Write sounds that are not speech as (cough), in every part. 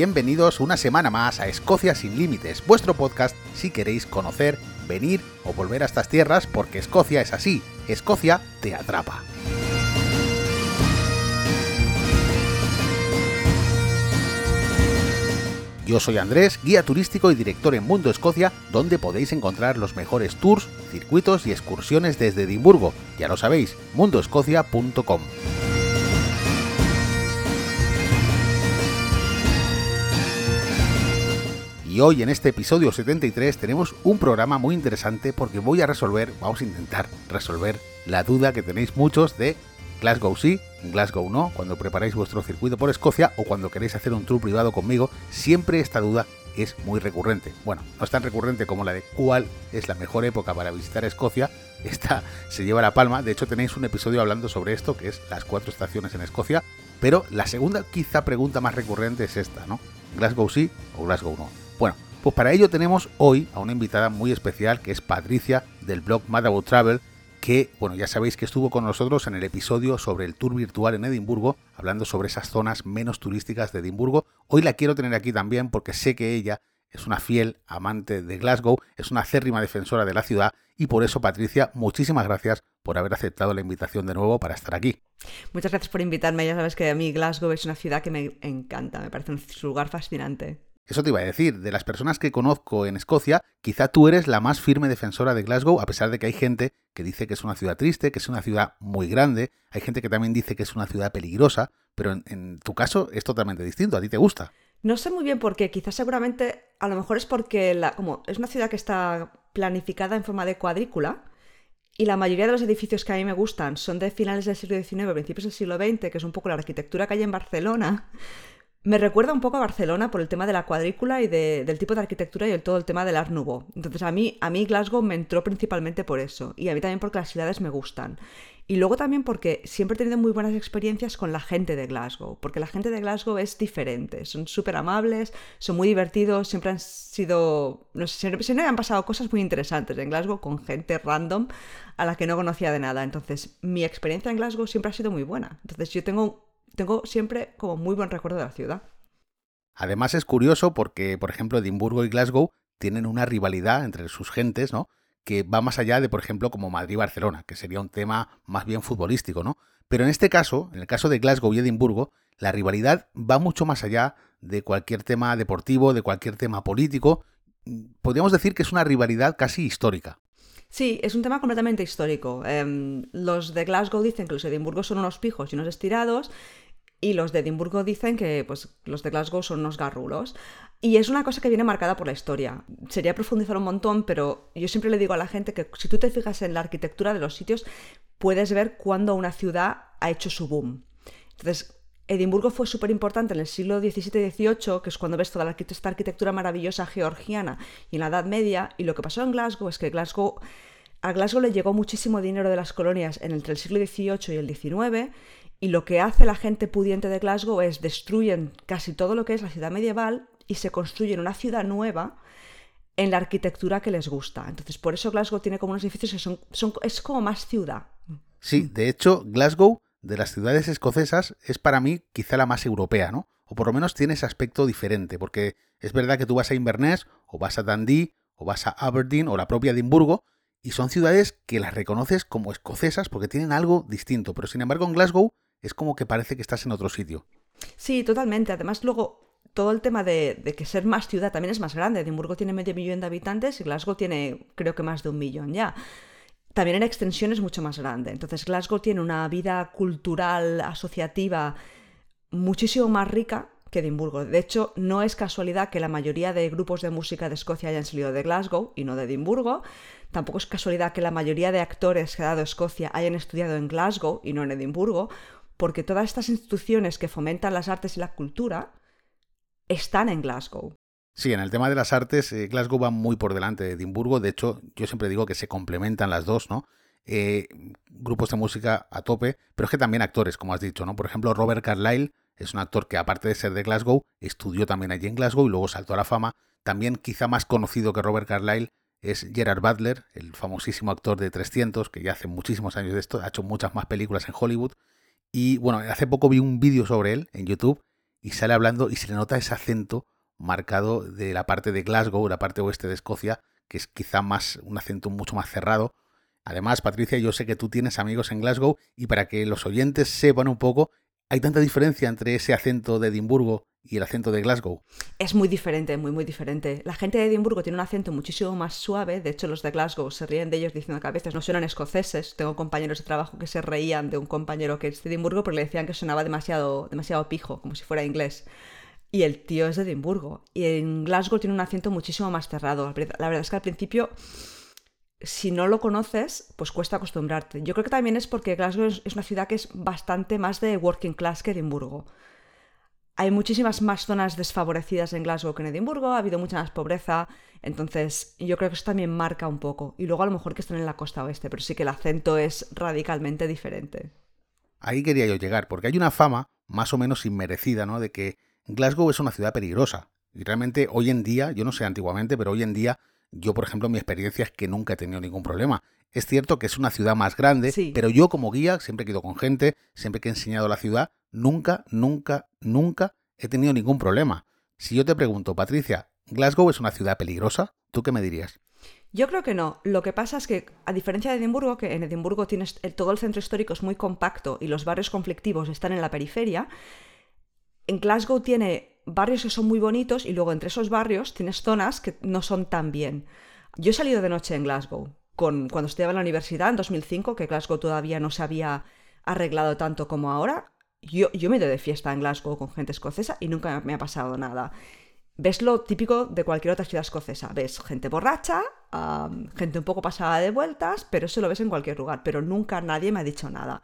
Bienvenidos una semana más a Escocia sin Límites, vuestro podcast si queréis conocer, venir o volver a estas tierras, porque Escocia es así, Escocia te atrapa. Yo soy Andrés, guía turístico y director en Mundo Escocia, donde podéis encontrar los mejores tours, circuitos y excursiones desde Edimburgo. Ya lo sabéis, mundoescocia.com. Y hoy en este episodio 73 tenemos un programa muy interesante porque voy a resolver, vamos a intentar resolver la duda que tenéis muchos de Glasgow sí, Glasgow no, cuando preparáis vuestro circuito por Escocia o cuando queréis hacer un tour privado conmigo, siempre esta duda es muy recurrente. Bueno, no es tan recurrente como la de cuál es la mejor época para visitar Escocia. Esta se lleva la palma. De hecho, tenéis un episodio hablando sobre esto, que es las cuatro estaciones en Escocia. Pero la segunda, quizá pregunta más recurrente es esta, ¿no? ¿Glasgow sí o Glasgow no? Pues para ello tenemos hoy a una invitada muy especial que es Patricia del blog Mad About Travel, que, bueno, ya sabéis que estuvo con nosotros en el episodio sobre el tour virtual en Edimburgo, hablando sobre esas zonas menos turísticas de Edimburgo. Hoy la quiero tener aquí también porque sé que ella es una fiel amante de Glasgow, es una acérrima defensora de la ciudad y por eso, Patricia, muchísimas gracias por haber aceptado la invitación de nuevo para estar aquí. Muchas gracias por invitarme. Ya sabes que a mí Glasgow es una ciudad que me encanta, me parece un lugar fascinante. Eso te iba a decir, de las personas que conozco en Escocia, quizá tú eres la más firme defensora de Glasgow, a pesar de que hay gente que dice que es una ciudad triste, que es una ciudad muy grande, hay gente que también dice que es una ciudad peligrosa, pero en, tu caso es totalmente distinto, a ti te gusta. No sé muy bien por qué, quizás seguramente, a lo mejor es porque la, como es una ciudad que está planificada en forma de cuadrícula, y la mayoría de los edificios que a mí me gustan son de finales del siglo XIX, principios del siglo XX, que es un poco la arquitectura que hay en Barcelona, me recuerda un poco a Barcelona por el tema de la cuadrícula y del tipo de arquitectura y el, todo el tema del Art Nouveau. Entonces a mí, a mí Glasgow me entró principalmente por eso y a mí también porque las ciudades me gustan. Y luego también porque siempre he tenido muy buenas experiencias con la gente de Glasgow, porque la gente de Glasgow es diferente, son súper amables, son muy divertidos, siempre han sido, no sé, siempre, siempre han pasado cosas muy interesantes en Glasgow con gente random a la que no conocía de nada. Entonces mi experiencia en Glasgow siempre ha sido muy buena. Entonces yo tengo tengo siempre como muy buen recuerdo de la ciudad. Además es curioso porque, por ejemplo, Edimburgo y Glasgow tienen una rivalidad entre sus gentes, ¿no? Que va más allá de, por ejemplo, como Madrid-Barcelona, que sería un tema más bien futbolístico, ¿no? Pero en este caso, en el caso de Glasgow y Edimburgo, la rivalidad va mucho más allá de cualquier tema deportivo, de cualquier tema político. Podríamos decir que es una rivalidad casi histórica. Sí, es un tema completamente histórico. Em, los de Glasgow dicen que los de Edimburgo son unos pijos y unos estirados, y los de Edimburgo dicen que pues, los de Glasgow son unos garrulos. Y es una cosa que viene marcada por la historia. Sería profundizar un montón, pero yo siempre le digo a la gente que si tú te fijas en la arquitectura de los sitios, puedes ver cuándo una ciudad ha hecho su boom. Entonces, Edimburgo fue súper importante en el siglo XVII y XVIII, que es cuando ves toda esta arquitectura maravillosa georgiana y en la Edad Media. Y lo que pasó en Glasgow es que Glasgow, a Glasgow le llegó muchísimo dinero de las colonias entre el siglo XVIII y el XIX y lo que hace la gente pudiente de Glasgow es destruyen casi todo lo que es la ciudad medieval y se construyen una ciudad nueva en la arquitectura que les gusta. Entonces, por eso Glasgow tiene como unos edificios que son, son es como más ciudad. Sí, de hecho, Glasgow, de las ciudades escocesas, es para mí quizá la más europea, ¿no? O por lo menos tiene ese aspecto diferente, porque es verdad que tú vas a Inverness, o vas a Dundee, o vas a Aberdeen, o la propia Edimburgo, y son ciudades que las reconoces como escocesas porque tienen algo distinto. Pero sin embargo, en Glasgow es como que parece que estás en otro sitio. Sí, totalmente. Además, luego todo el tema de, que ser más ciudad también es más grande. Edimburgo tiene medio millón de habitantes y Glasgow tiene creo que más de un millón ya. También en extensión es mucho más grande. Entonces Glasgow tiene una vida cultural, asociativa, muchísimo más rica que Edimburgo. De hecho, no es casualidad que la mayoría de grupos de música de Escocia hayan salido de Glasgow y no de Edimburgo. Tampoco es casualidad que la mayoría de actores que ha dado Escocia hayan estudiado en Glasgow y no en Edimburgo, porque todas estas instituciones que fomentan las artes y la cultura están en Glasgow. Sí, en el tema de las artes, eh, Glasgow va muy por delante de Edimburgo. De hecho, yo siempre digo que se complementan las dos, ¿no? Eh, grupos de música a tope, pero es que también actores, como has dicho, ¿no? Por ejemplo, Robert Carlyle es un actor que, aparte de ser de Glasgow, estudió también allí en Glasgow y luego saltó a la fama. También, quizá más conocido que Robert Carlyle, es Gerard Butler, el famosísimo actor de 300, que ya hace muchísimos años de esto, ha hecho muchas más películas en Hollywood y bueno, hace poco vi un vídeo sobre él en YouTube y sale hablando y se le nota ese acento marcado de la parte de Glasgow, la parte oeste de Escocia, que es quizá más un acento mucho más cerrado. Además, Patricia, yo sé que tú tienes amigos en Glasgow y para que los oyentes sepan un poco, ¿hay tanta diferencia entre ese acento de Edimburgo y el acento de Glasgow? Es muy diferente, muy, muy diferente. La gente de Edimburgo tiene un acento muchísimo más suave. De hecho, los de Glasgow se ríen de ellos diciendo que a veces no suenan escoceses. Tengo compañeros de trabajo que se reían de un compañero que es de Edimburgo porque le decían que sonaba demasiado, demasiado pijo, como si fuera inglés. Y el tío es de Edimburgo. Y en Glasgow tiene un acento muchísimo más cerrado. La verdad es que al principio si no lo conoces, pues cuesta acostumbrarte. Yo creo que también es porque Glasgow es una ciudad que es bastante más de working class que Edimburgo. Hay muchísimas más zonas desfavorecidas en Glasgow que en Edimburgo, ha habido mucha más pobreza, entonces yo creo que eso también marca un poco. Y luego a lo mejor que están en la costa oeste, pero sí que el acento es radicalmente diferente. Ahí quería yo llegar, porque hay una fama más o menos inmerecida, ¿no? De que Glasgow es una ciudad peligrosa. Y realmente hoy en día, yo no sé antiguamente, pero hoy en día, yo por ejemplo, mi experiencia es que nunca he tenido ningún problema. Es cierto que es una ciudad más grande, pero yo como guía, siempre he ido con gente, siempre que he enseñado la ciudad, nunca, nunca, nunca he tenido ningún problema. Si yo te pregunto, Patricia, ¿Glasgow es una ciudad peligrosa? ¿Tú qué me dirías? Yo creo que no. Lo que pasa es que, a diferencia de Edimburgo, que en Edimburgo tienes todo el centro histórico es muy compacto y los barrios conflictivos están en la periferia, en Glasgow tiene barrios que son muy bonitos y luego entre esos barrios tienes zonas que no son tan bien. Yo he salido de noche en Glasgow, con, cuando estudiaba en la universidad en 2005, que Glasgow todavía no se había arreglado tanto como ahora. Yo, yo me ido de fiesta en Glasgow con gente escocesa y nunca me ha pasado nada. Ves lo típico de cualquier otra ciudad escocesa. Ves gente borracha, gente un poco pasada de vueltas, pero eso lo ves en cualquier lugar. Pero nunca nadie me ha dicho nada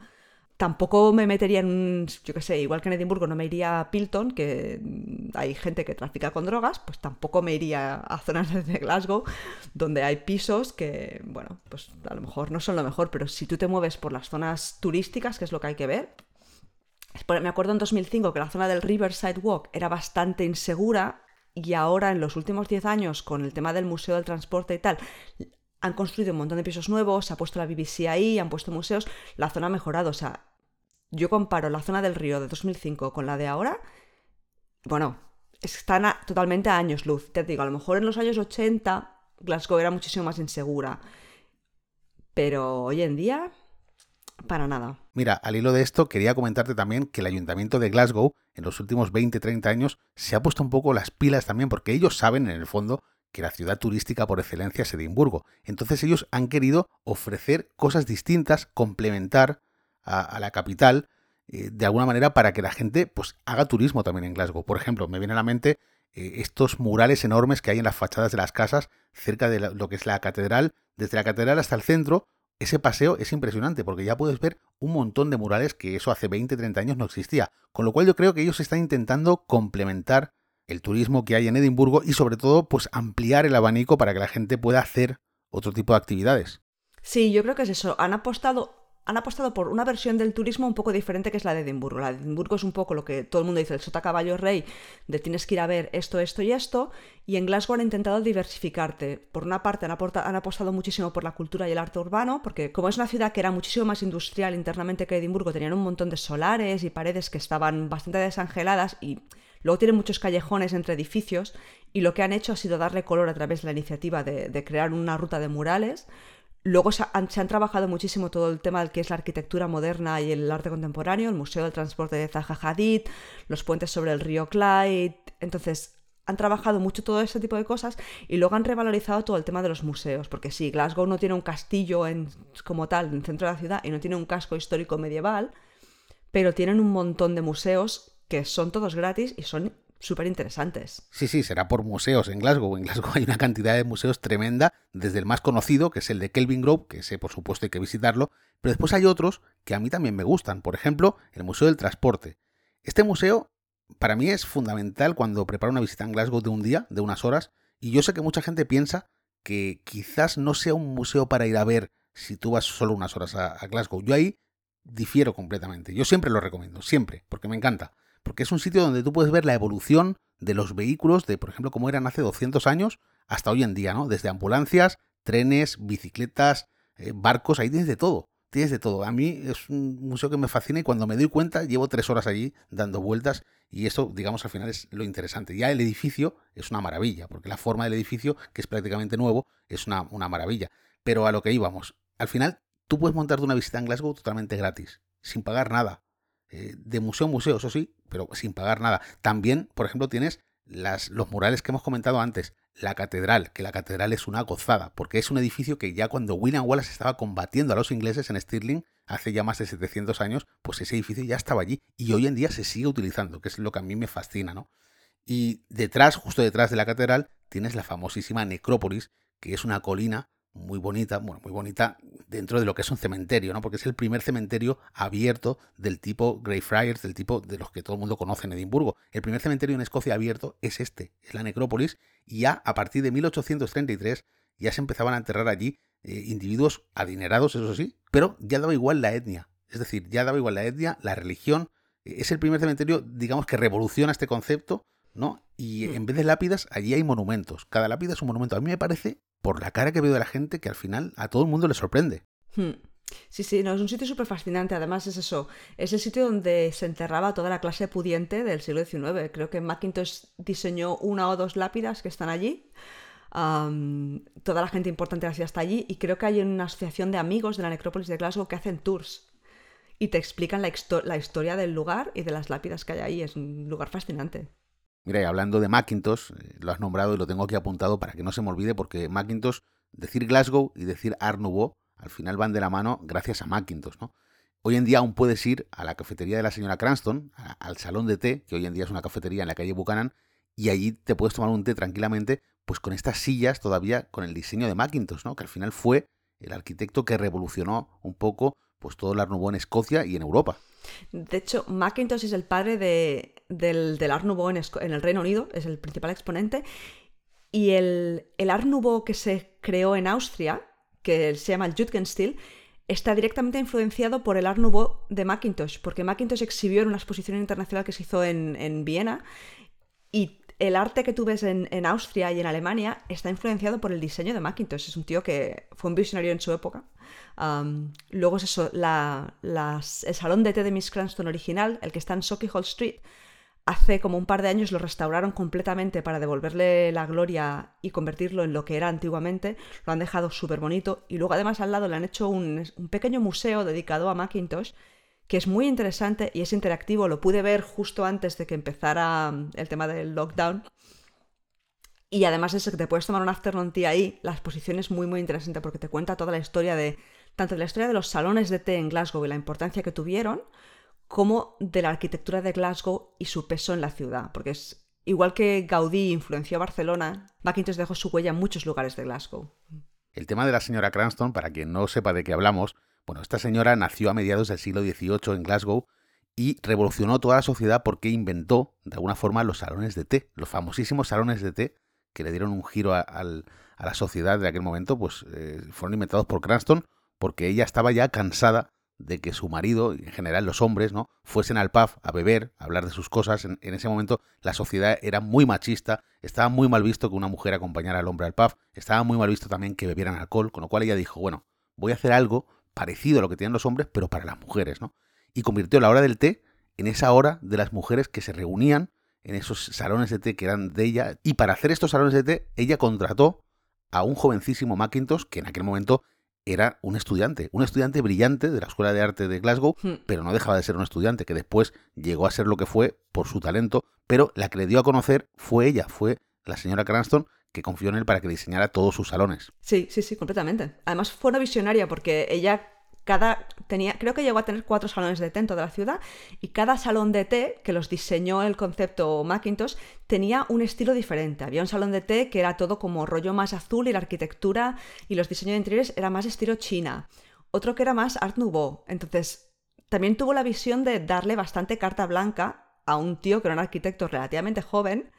tampoco me metería en, yo qué sé, igual que en Edimburgo no me iría a Pilton, que hay gente que trafica con drogas, pues tampoco me iría a zonas (laughs) de Glasgow, donde hay pisos que, bueno, pues a lo mejor no son lo mejor, pero si tú te mueves por las zonas turísticas, que es lo que hay que ver, me acuerdo en 2005 que la zona del Riverside Walk era bastante insegura y ahora en los últimos 10 años con el tema del Museo del Transporte y tal, han construido un montón de pisos nuevos, se ha puesto la BBC ahí, han puesto museos, la zona ha mejorado. O sea, yo comparo la zona del río de 2005 con la de ahora, bueno, están totalmente a años luz. Te digo, a lo mejor en los años 80 Glasgow era muchísimo más insegura, pero hoy en día, para nada. Mira, al hilo de esto, quería comentarte también que el ayuntamiento de Glasgow en los últimos 20-30 años se ha puesto un poco las pilas también, porque ellos saben en el fondo que la ciudad turística por excelencia es Edimburgo. Entonces ellos han querido ofrecer cosas distintas, complementar a, la capital, eh, de alguna manera para que la gente pues haga turismo también en Glasgow. Por ejemplo, me viene a la mente eh, estos murales enormes que hay en las fachadas de las casas cerca de lo que es la catedral. Desde la catedral hasta el centro, ese paseo es impresionante porque ya puedes ver un montón de murales que eso hace 20, 30 años no existía. Con lo cual yo creo que ellos están intentando complementar el turismo que hay en Edimburgo y sobre todo pues ampliar el abanico para que la gente pueda hacer otro tipo de actividades. Sí, yo creo que es eso. Han apostado han apostado por una versión del turismo un poco diferente que es la de Edimburgo. La de Edimburgo es un poco lo que todo el mundo dice, el sota caballo rey, de tienes que ir a ver esto, esto y esto, y en Glasgow han intentado diversificarte. Por una parte han, han apostado muchísimo por la cultura y el arte urbano, porque como es una ciudad que era muchísimo más industrial internamente que Edimburgo, tenían un montón de solares y paredes que estaban bastante desangeladas y Luego tienen muchos callejones entre edificios y lo que han hecho ha sido darle color a través de la iniciativa de, crear una ruta de murales. Luego se han, trabajado muchísimo todo el tema del que es la arquitectura moderna y el arte contemporáneo, el Museo del Transporte de Zaha Hadid, los puentes sobre el río Clyde. Entonces, han trabajado mucho todo ese tipo de cosas y luego han revalorizado todo el tema de los museos, porque sí, Glasgow no tiene un castillo en, como tal en el centro de la ciudad y no tiene un casco histórico medieval, pero tienen un montón de museos que son todos gratis y son súper interesantes. Sí, sí, será por museos en Glasgow. En Glasgow hay una cantidad de museos tremenda, desde el más conocido, que es el de Kelvin Grove, que ese por supuesto hay que visitarlo, pero después hay otros que a mí también me gustan. Por ejemplo, el Museo del Transporte. Este museo para mí es fundamental cuando preparo una visita en Glasgow de un día, de unas horas, y yo sé que mucha gente piensa que quizás no sea un museo para ir a ver si tú vas solo unas horas a, a Glasgow. Yo ahí difiero completamente. Yo siempre lo recomiendo, siempre, porque me encanta porque es un sitio donde tú puedes ver la evolución de los vehículos, de por ejemplo cómo eran hace 200 años hasta hoy en día, ¿no? Desde ambulancias, trenes, bicicletas, eh, barcos, ahí tienes de todo, tienes de todo. A mí es un museo que me fascina y cuando me doy cuenta llevo tres horas allí dando vueltas Y eso, digamos, al final es lo interesante. Ya el edificio es una maravilla, porque la forma del edificio, que es prácticamente nuevo, es una, una maravilla. Pero a lo que íbamos, al final tú puedes montarte una visita en Glasgow totalmente gratis, sin pagar nada. Eh, de museo a museo, eso sí, pero sin pagar nada. También, por ejemplo, tienes las, los murales que hemos comentado antes, la catedral, que la catedral es una gozada, porque es un edificio que ya cuando William Wallace estaba combatiendo a los ingleses en Stirling, hace ya más de 700 años, pues ese edificio ya estaba allí y hoy en día se sigue utilizando, que es lo que a mí me fascina, ¿no? Y detrás, justo detrás de la catedral, tienes la famosísima necrópolis, que es una colina muy bonita, bueno, muy bonita dentro de lo que es un cementerio, ¿no? Porque es el primer cementerio abierto del tipo Greyfriars, del tipo de los que todo el mundo conoce en Edimburgo. El primer cementerio en Escocia abierto es este, es la necrópolis, y ya a partir de 1833 ya se empezaban a enterrar allí eh, individuos adinerados, eso sí, pero ya daba igual la etnia. Es decir, ya daba igual la etnia, la religión. Es el primer cementerio, digamos, que revoluciona este concepto, ¿no? Y hmm. en vez de lápidas, allí hay monumentos. Cada lápida es un monumento. A mí me parece por la cara que veo de la gente que al final a todo el mundo le sorprende. Hmm. Sí, sí, no, es un sitio súper fascinante. Además, es eso. Es el sitio donde se enterraba toda la clase pudiente del siglo XIX. Creo que Macintosh diseñó una o dos lápidas que están allí. toda la gente importante de la allí. Y creo que hay una asociación de amigos de la necrópolis de Glasgow que hacen tours. Y te explican la, la historia del lugar y de las lápidas que hay ahí. Es un lugar fascinante. Mira, y hablando de Macintosh, eh, lo has nombrado y lo tengo aquí apuntado para que no se me olvide, porque Macintosh, decir Glasgow y decir Art Nouveau, al final van de la mano gracias a Macintosh, ¿no? Hoy en día aún puedes ir a la cafetería de la señora Cranston, al salón de té, que hoy en día es una cafetería en la calle Buchanan, y allí te puedes tomar un té tranquilamente, pues con estas sillas todavía con el diseño de Macintosh, ¿no? Que al final fue el arquitecto que revolucionó un poco pues todo el Art Nouveau en Escocia y en Europa. De hecho, Macintosh es el padre del, Nouveau en, el Reino Unido, es el principal exponente. Y el, el que se creó en Austria, que se llama el Jugendstil, está directamente influenciado por el Art de Macintosh, porque Macintosh exhibió en una exposición internacional que se hizo en, en Viena y el arte que tú ves en, Austria y en Alemania está influenciado por el diseño de Macintosh. Es un tío que fue un visionario en su época. luego es eso, el salón de té de Miss Cranston original, el que está en Socky Hall Street, hace como un par de años lo restauraron completamente para devolverle la gloria y convertirlo en lo que era antiguamente. Lo han dejado súper bonito y luego además al lado le han hecho un, un pequeño museo dedicado a Macintosh que es muy interesante y es interactivo. Lo pude ver justo antes de que empezara mm, el tema del lockdown. Y además eso que te puedes tomar un afternoon tea ahí, la exposición es muy muy interesante porque te cuenta toda la historia de tanto de la historia de los salones de té en Glasgow y la importancia que tuvieron, como de la arquitectura de Glasgow y su peso en la ciudad, porque es igual que Gaudí influenció a Barcelona, Macintosh dejó su huella en muchos lugares de Glasgow. El tema de la señora Cranston, para quien no sepa de qué hablamos, bueno, esta señora nació a mediados del siglo XVIII en Glasgow y revolucionó toda la sociedad porque inventó, de alguna forma, los salones de té, los famosísimos salones de té que le dieron un giro a, la sociedad de aquel momento, pues eh, fueron inventados por Cranston porque ella estaba ya cansada de que su marido, en general los hombres, ¿no? fuesen al pub a beber, a hablar de sus cosas. En, en, ese momento la sociedad era muy machista, estaba muy mal visto que una mujer acompañara al hombre al pub, estaba muy mal visto también que bebieran alcohol, con lo cual ella dijo, bueno, voy a hacer algo parecido a lo que tienen los hombres, pero para las mujeres, ¿no? Y convirtió la hora del té en esa hora de las mujeres que se reunían en esos salones de té que eran de ella. Y para hacer estos salones de té, ella contrató a un jovencísimo Macintosh, que en aquel momento era un estudiante, un estudiante brillante de la Escuela de Arte de Glasgow, hmm. pero no dejaba de ser un estudiante, que después llegó a ser lo que fue por su talento, pero la que le dio a conocer fue ella, fue la señora Cranston, que confió en él para que diseñara todos sus salones. Sí, sí, sí, completamente. Además fue una visionaria porque ella cada tenía, creo que llegó a tener cuatro salones de té en toda la ciudad y cada salón de té que los diseñó el concepto Macintosh tenía un estilo diferente. Había un salón de té que era todo como rollo más azul y la arquitectura y los diseños de interiores era más estilo China. Otro que era más Art Nouveau. Entonces, también tuvo la visión de darle bastante carta blanca a un tío que era un arquitecto relativamente joven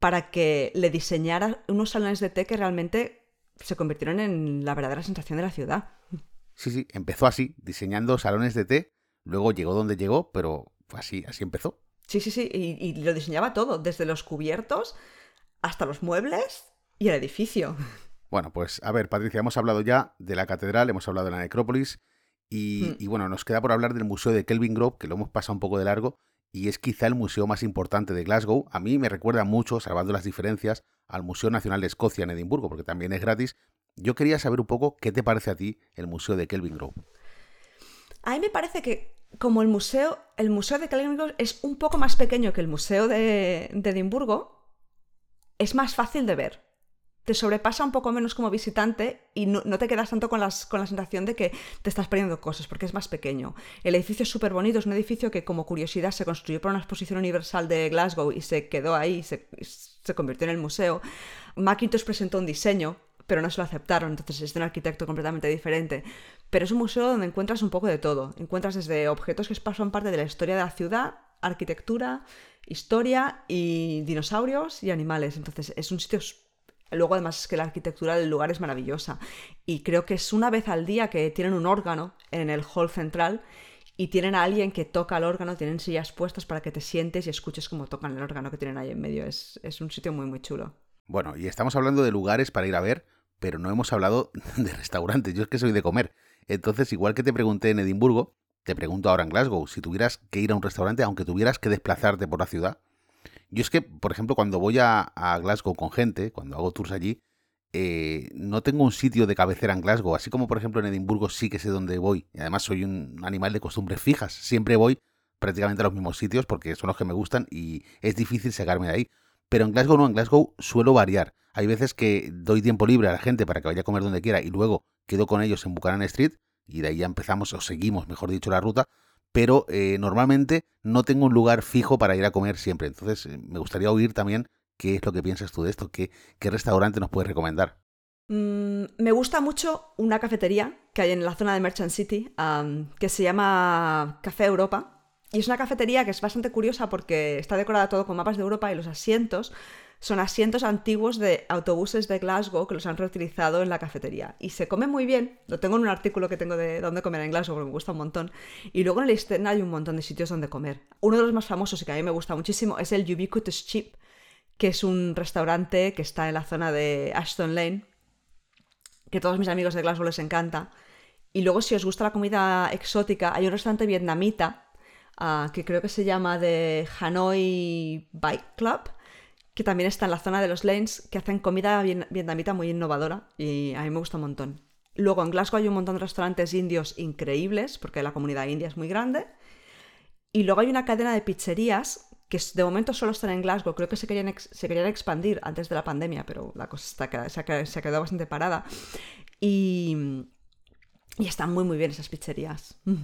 para que le diseñara unos salones de té que realmente se convirtieron en la verdadera sensación de la ciudad. Sí, sí, empezó así, diseñando salones de té, luego llegó donde llegó, pero así, así empezó. Sí, sí, sí, y, lo diseñaba todo, desde los cubiertos hasta los muebles y el edificio. Bueno, pues a ver, Patricia, hemos hablado ya de la catedral, hemos hablado de la necrópolis y, hmm. y, bueno, nos queda por hablar del Museo de Kelvin Grove, que lo hemos pasado un poco de largo y es quizá el museo más importante de Glasgow. A mí me recuerda mucho, salvando las diferencias, al Museo Nacional de Escocia en Edimburgo, porque también es gratis. Yo quería saber un poco qué te parece a ti el Museo de Kelvin Grove. A mí me parece que como el museo, el museo de Kelvin Grove es un poco más pequeño que el museo de, de Edimburgo, es más fácil de ver te sobrepasa un poco menos como visitante y no, te quedas tanto con, las, con la sensación de que te estás perdiendo cosas, porque es más pequeño. El edificio es súper bonito, es un edificio que como curiosidad se construyó por una exposición universal de Glasgow y se quedó ahí, se, se convirtió en el museo. Macintosh presentó un diseño, pero no se lo aceptaron, entonces es de un arquitecto completamente diferente. Pero es un museo donde encuentras un poco de todo. Encuentras desde objetos que pasan parte de la historia de la ciudad, arquitectura, historia y dinosaurios y animales. Entonces es un sitio Luego además es que la arquitectura del lugar es maravillosa. Y creo que es una vez al día que tienen un órgano en el hall central y tienen a alguien que toca el órgano, tienen sillas puestas para que te sientes y escuches cómo tocan el órgano que tienen ahí en medio. Es, es un sitio muy, muy chulo. Bueno, y estamos hablando de lugares para ir a ver, pero no hemos hablado (laughs) de restaurantes. Yo es que soy de comer. Entonces, igual que te pregunté en Edimburgo, te pregunto ahora en Glasgow, si tuvieras que ir a un restaurante, aunque tuvieras que desplazarte por la ciudad, yo es que, por ejemplo, cuando voy a, Glasgow con gente, cuando hago tours allí, eh, no tengo un sitio de cabecera en Glasgow, así como por ejemplo en Edimburgo sí que sé dónde voy. Y además soy un animal de costumbres fijas, siempre voy prácticamente a los mismos sitios porque son los que me gustan y es difícil sacarme de ahí. Pero en Glasgow no, en Glasgow suelo variar. Hay veces que doy tiempo libre a la gente para que vaya a comer donde quiera y luego quedo con ellos en Buchanan Street y de ahí ya empezamos o seguimos, mejor dicho, la ruta pero eh, normalmente no tengo un lugar fijo para ir a comer siempre. Entonces, eh, me gustaría oír también qué es lo que piensas tú de esto, qué, restaurante nos puedes recomendar. Mm, me gusta mucho una cafetería que hay en la zona de Merchant City que se llama Café Europa. Y es una cafetería que es bastante curiosa porque está decorada todo con mapas de Europa y los asientos son asientos antiguos de autobuses de Glasgow que los han reutilizado en la cafetería. Y se come muy bien. Lo tengo en un artículo que tengo de dónde comer en Glasgow porque me gusta un montón. Y luego en el East hay un montón de sitios donde comer. Uno de los más famosos y que a mí me gusta muchísimo es el Ubiquitous Chip, que es un restaurante que está en la zona de Ashton Lane, que a todos mis amigos de Glasgow les encanta. Y luego si os gusta la comida exótica, hay un restaurante vietnamita ah, que creo que se llama de Hanoi Bike Club que también está en la zona de los lanes, que hacen comida vietnamita muy innovadora y a mí me gusta un montón. Luego en Glasgow hay un montón de restaurantes indios increíbles, porque la comunidad india es muy grande. Y luego hay una cadena de pizzerías que de momento solo están en Glasgow, creo que se querían, se querían expandir antes de la pandemia, pero la cosa está, se, ha, se ha quedado bastante parada. Y, y están muy muy bien esas pizzerías. Mm.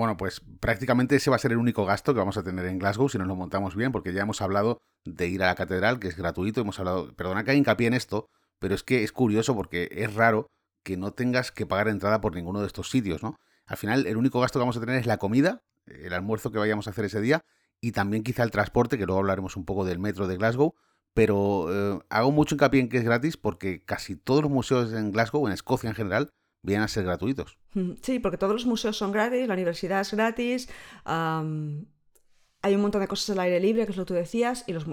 Bueno, pues prácticamente ese va a ser el único gasto que vamos a tener en Glasgow si nos lo montamos bien, porque ya hemos hablado de ir a la catedral, que es gratuito, hemos hablado, perdona que hincapié en esto, pero es que es curioso porque es raro que no tengas que pagar entrada por ninguno de estos sitios, ¿no? Al final, el único gasto que vamos a tener es la comida, el almuerzo que vayamos a hacer ese día, y también quizá el transporte, que luego hablaremos un poco del metro de Glasgow, pero eh, hago mucho hincapié en que es gratis porque casi todos los museos en Glasgow, en Escocia en general, vienen a ser gratuitos. Sí, porque todos los museos son gratis, la universidad es gratis, hay un montón de cosas al aire libre, que es lo que tú decías, y, los,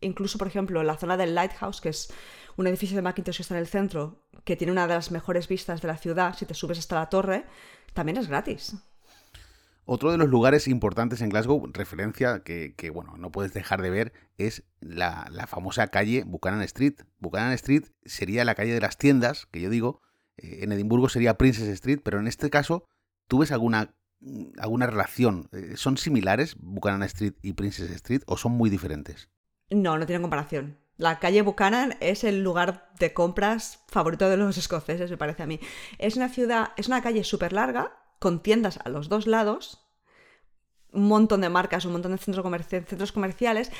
incluso, por ejemplo, la zona del Lighthouse, que es un edificio de Macintosh que está en el centro, que tiene una de las mejores vistas de la ciudad, si te subes hasta la torre, también es gratis. Otro de los lugares importantes en Glasgow, referencia que, bueno, no puedes dejar de ver, es la, la, famosa calle Buchanan Street. Buchanan Street sería la calle de las tiendas, que yo digo, eh, en Edimburgo sería Princess Street, pero en este caso, ¿tú ves alguna, alguna relación? Eh, ¿Son similares Buchanan Street y Princess Street o son muy diferentes? No, no tienen comparación. La calle Buchanan es el lugar de compras favorito de los escoceses, me parece a mí. Es una ciudad, es una calle súper larga, con tiendas a los dos lados, un montón de marcas, un montón de centros, comerciales.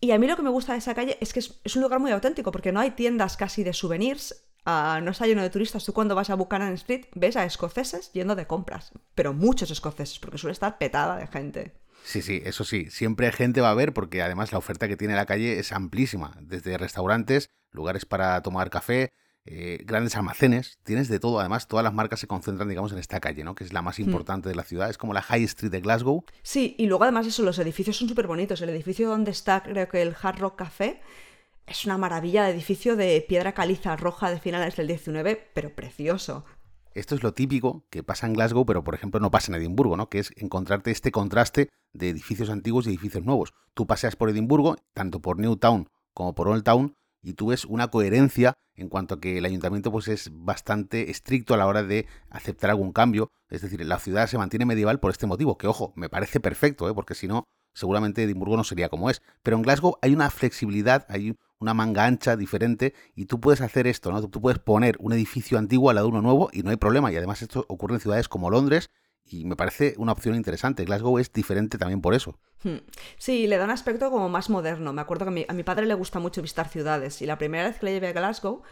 Y a mí lo que me gusta de esa calle es que es un lugar muy auténtico, porque no hay tiendas casi de souvenirs, no está lleno de turistas. Tú cuando vas a Buchanan Street ves a escoceses yendo de compras, pero muchos escoceses, porque suele estar petada de gente. Sí, sí, eso sí, siempre gente va a ver porque además la oferta que tiene la calle es amplísima, desde restaurantes, lugares para tomar café, eh, grandes almacenes, tienes de todo, además todas las marcas se concentran, digamos, en esta calle, ¿no? Que es la más hmm. importante de la ciudad, es como la High Street de Glasgow. Sí, y luego además eso, los edificios son súper bonitos, el edificio donde está creo que el Hard Rock Café es una maravilla de edificio de piedra caliza roja de finales del 19, pero precioso. esto es lo típico que pasa en Glasgow, pero por ejemplo no pasa en Edimburgo, ¿no? Que es encontrarte este contraste de edificios antiguos y edificios nuevos. Tú paseas por Edimburgo, tanto por Newtown como por Old Town, y tú ves una coherencia en cuanto a que el ayuntamiento pues es bastante estricto a la hora de aceptar algún cambio. Es decir, la ciudad se mantiene medieval por este motivo, que ojo, me parece perfecto, ¿eh? porque si no, seguramente Edimburgo no sería como es. Pero en Glasgow hay una flexibilidad, hay una manga ancha diferente y tú puedes hacer esto, ¿no? Tú puedes poner un edificio antiguo al lado de uno nuevo y no hay problema. Y además esto ocurre en ciudades como Londres y me parece una opción interesante. Glasgow es diferente también por eso. Hmm. Sí, le da un aspecto como más moderno. Me acuerdo que a mi, padre le gusta mucho visitar ciudades y la primera vez que le llevé a Glasgow,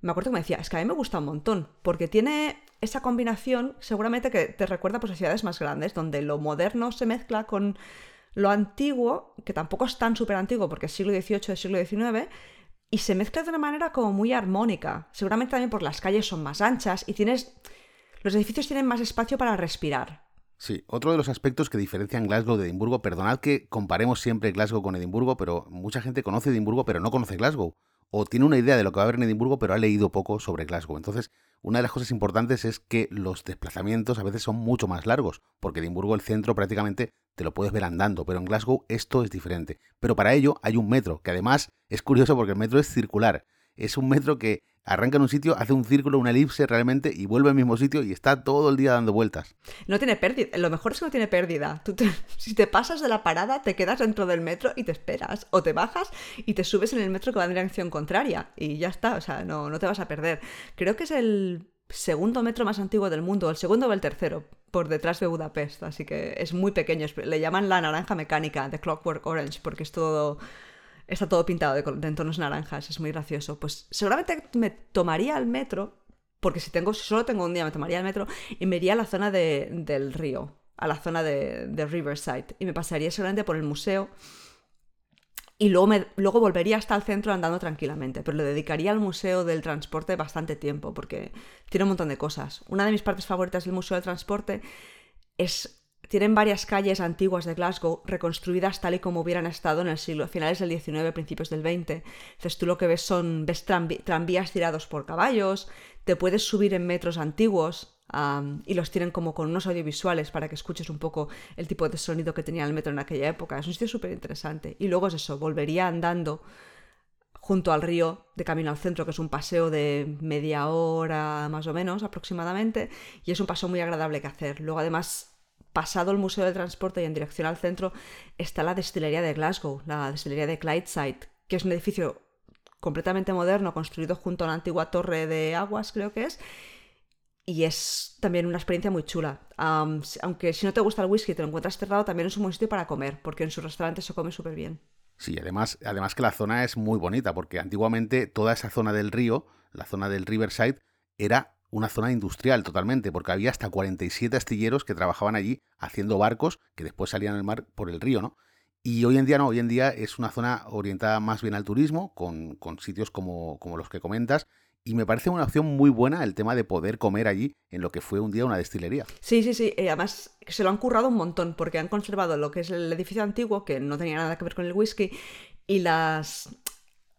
me acuerdo que me decía, es que a mí me gusta un montón, porque tiene esa combinación seguramente que te recuerda pues, a ciudades más grandes, donde lo moderno se mezcla con lo antiguo, que tampoco es tan súper antiguo porque es siglo XVIII, es siglo XIX, y se mezcla de una manera como muy armónica. Seguramente también por las calles son más anchas y tienes... Los edificios tienen más espacio para respirar. Sí, otro de los aspectos que diferencian Glasgow de Edimburgo, perdonad que comparemos siempre Glasgow con Edimburgo, pero mucha gente conoce Edimburgo pero no conoce Glasgow o tiene una idea de lo que va a haber en Edimburgo, pero ha leído poco sobre Glasgow. Entonces, una de las cosas importantes es que los desplazamientos a veces son mucho más largos, porque Edimburgo el centro prácticamente te lo puedes ver andando, pero en Glasgow esto es diferente. Pero para ello hay un metro, que además es curioso porque el metro es circular. Es un metro que arranca en un sitio, hace un círculo, una elipse realmente y vuelve al mismo sitio y está todo el día dando vueltas. No tiene pérdida. Lo mejor es que no tiene pérdida. (laughs) si te pasas de la parada, te quedas dentro del metro y te esperas. O te bajas y te subes en el metro que va en dirección contraria. Y ya está. O sea, no, no te vas a perder. Creo que es el segundo metro más antiguo del mundo, el segundo o el tercero, por detrás de Budapest. Así que es muy pequeño. Le llaman la naranja mecánica, de Clockwork Orange, porque es todo está todo pintado de, tonos naranjas, es muy gracioso. Pues seguramente me tomaría el metro, porque si, tengo, solo tengo un día me tomaría el metro y me iría a la zona del río, a la zona de, Riverside, y me pasaría seguramente por el museo. Y luego, me, luego volvería hasta el centro andando tranquilamente, pero le dedicaría al Museo del Transporte bastante tiempo, porque tiene un montón de cosas. Una de mis partes favoritas del Museo del Transporte es tienen varias calles antiguas de Glasgow reconstruidas tal y como hubieran estado en el siglo finales del XIX, principios del XX. Entonces tú lo que ves son tranvías tirados por caballos, te puedes subir en metros antiguos y los tienen como con unos audiovisuales para que escuches un poco el tipo de sonido que tenía el metro en aquella época. Es un sitio súper interesante. Y luego es eso, volvería andando junto al río de camino al centro, que es un paseo de media hora más o menos aproximadamente, y es un paseo muy agradable que hacer. Luego además pasado el Museo del Transporte y en dirección al centro, está la destilería de Glasgow, la destilería de Clydeside, que es un edificio completamente moderno, construido junto a una antigua torre de aguas, creo que es. Y es también una experiencia muy chula. aunque si no te gusta el whisky y te lo encuentras cerrado, también es un buen sitio para comer, porque en su restaurante se come súper bien. Sí, además, además que la zona es muy bonita, porque antiguamente toda esa zona del río, la zona del Riverside, era una zona industrial totalmente, porque había hasta 47 astilleros que trabajaban allí haciendo barcos que después salían al mar por el río, ¿no? Y hoy en día no, hoy en día es una zona orientada más bien al turismo, con, sitios como, como los que comentas, y me parece una opción muy buena el tema de poder comer allí en lo que fue un día una destilería. Sí, sí, sí. Eh, además, se lo han currado un montón porque han conservado lo que es el edificio antiguo, que no tenía nada que ver con el whisky, y las,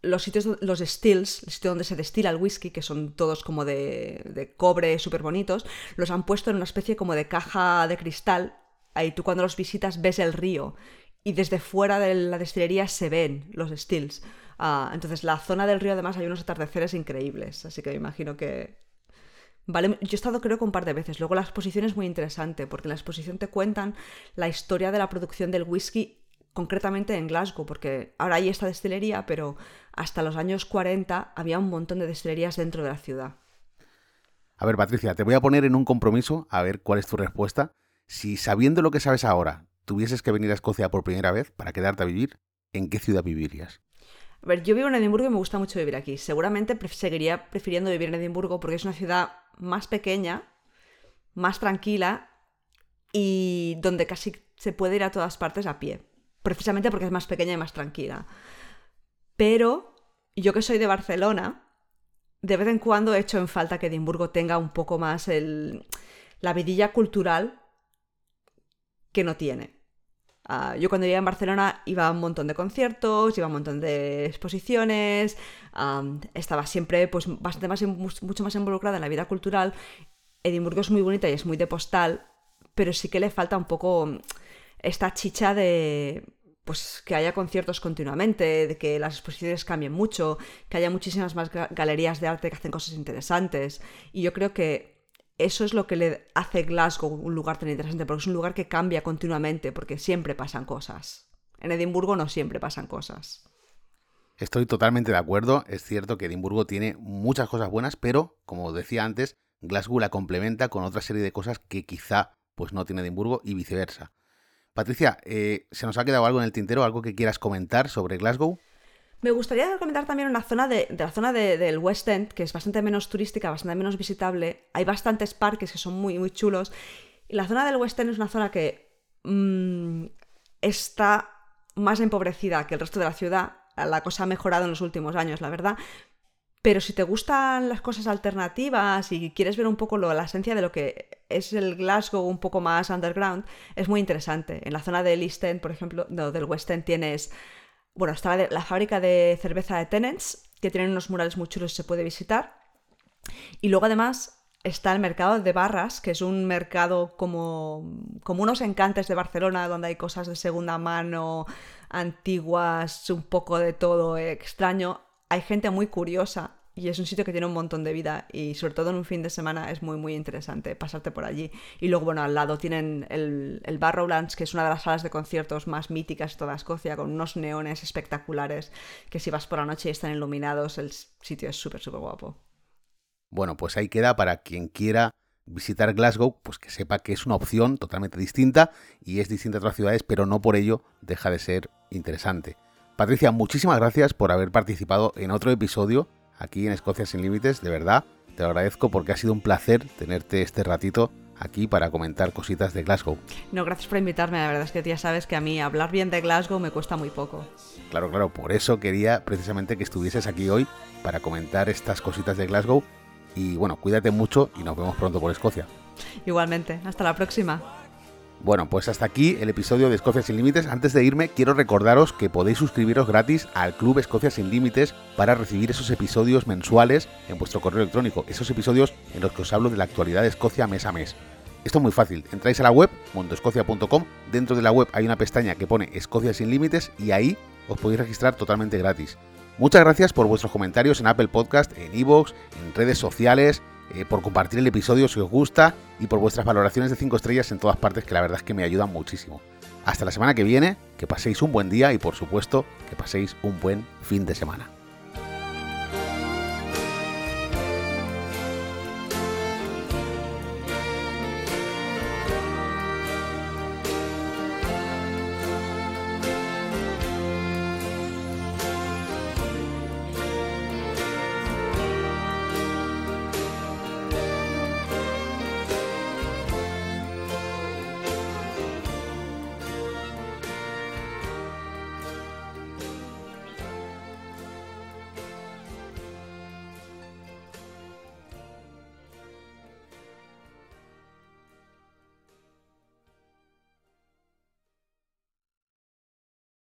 los sitios, los stills, el sitio donde se destila el whisky, que son todos como de, cobre súper bonitos, los han puesto en una especie como de caja de cristal. Ahí tú cuando los visitas ves el río y desde fuera de la destilería se ven los stills. Ah, entonces la zona del río además hay unos atardeceres increíbles, así que me imagino que... Vale, yo he estado creo que un par de veces. Luego la exposición es muy interesante porque en la exposición te cuentan la historia de la producción del whisky concretamente en Glasgow, porque ahora hay esta destilería, pero hasta los años 40 había un montón de destilerías dentro de la ciudad. A ver, Patricia, te voy a poner en un compromiso a ver cuál es tu respuesta. Si sabiendo lo que sabes ahora, tuvieses que venir a Escocia por primera vez para quedarte a vivir, ¿en qué ciudad vivirías? A ver, yo vivo en Edimburgo y me gusta mucho vivir aquí. Seguramente seguiría prefiriendo vivir en Edimburgo porque es una ciudad más pequeña, más tranquila y donde casi se puede ir a todas partes a pie precisamente porque es más pequeña y más tranquila. Pero yo que soy de Barcelona, de vez en cuando he hecho en falta que Edimburgo tenga un poco más el, la vidilla cultural que no tiene. Ah, yo cuando vivía en Barcelona iba a un montón de conciertos, iba a un montón de exposiciones, estaba siempre pues, bastante más, mucho más involucrada en la vida cultural Edimburgo es muy bonita y es muy de postal, pero sí que le falta un poco esta chicha de pues que haya conciertos continuamente, de que las exposiciones cambien mucho, que haya muchísimas más galerías de arte que hacen cosas interesantes. Y yo creo que eso es lo que le hace Glasgow un lugar tan interesante, porque es un lugar que cambia continuamente, porque siempre pasan cosas. En Edimburgo no siempre pasan cosas. Estoy totalmente de acuerdo. Es cierto que Edimburgo tiene muchas cosas buenas, pero, como decía antes, Glasgow la complementa con otra serie de cosas que quizá pues no tiene Edimburgo y viceversa. Patricia, eh, ¿se nos ha quedado algo en el tintero, algo que quieras comentar sobre Glasgow? Me gustaría comentar también una zona de, la zona del West End, que es bastante menos turística, bastante menos visitable. Hay bastantes parques que son muy, muy chulos. Y la zona del West End es una zona que mm, está más empobrecida que el resto de la ciudad. La cosa ha mejorado en los últimos años, la verdad. Pero si te gustan las cosas alternativas y quieres ver un poco la esencia de lo que es el Glasgow un poco más underground, es muy interesante. En la zona del East End, por ejemplo, no, del West End tienes, bueno, está la, fábrica de cerveza de Tenants, que tienen unos murales muy chulos y se puede visitar. Y luego además está el mercado de barras, que es un mercado como, como unos encantes de Barcelona, donde hay cosas de segunda mano, antiguas, un poco de todo extraño hay gente muy curiosa y es un sitio que tiene un montón de vida y sobre todo en un fin de semana es muy muy interesante pasarte por allí. Y luego, bueno, al lado tienen el, el Barrowlands, que es una de las salas de conciertos más míticas de toda Escocia, con unos neones espectaculares que si vas por la noche y están iluminados, el sitio es súper, súper guapo. Bueno, pues ahí queda para quien quiera visitar Glasgow, pues que sepa que es una opción totalmente distinta y es distinta a otras ciudades, pero no por ello deja de ser interesante. Patricia, muchísimas gracias por haber participado en otro episodio aquí en Escocia sin Límites, de verdad, te lo agradezco porque ha sido un placer tenerte este ratito aquí para comentar cositas de Glasgow. No, gracias por invitarme, la verdad es que ya sabes que a mí hablar bien de Glasgow me cuesta muy poco. Claro, claro, por eso quería precisamente que estuvieses aquí hoy para comentar estas cositas de Glasgow y bueno, cuídate mucho y nos vemos pronto por Escocia. Igualmente, hasta la próxima. Bueno, pues hasta aquí el episodio de Escocia sin Límites. Antes de irme, quiero recordaros que podéis suscribiros gratis al Club Escocia sin Límites para recibir esos episodios mensuales en vuestro correo electrónico, esos episodios en los que os hablo de la actualidad de Escocia mes a mes. Esto es muy fácil, entráis a la web, mondoescocia.com, dentro de la web hay una pestaña que pone Escocia sin Límites y ahí os podéis registrar totalmente gratis. Muchas gracias por vuestros comentarios en Apple Podcast, en iVoox, en redes sociales, eh, por compartir el episodio si os gusta y por vuestras valoraciones de 5 estrellas en todas partes que la verdad es que me ayudan muchísimo. Hasta la semana que viene, que paséis un buen día y por supuesto que paséis un buen fin de semana.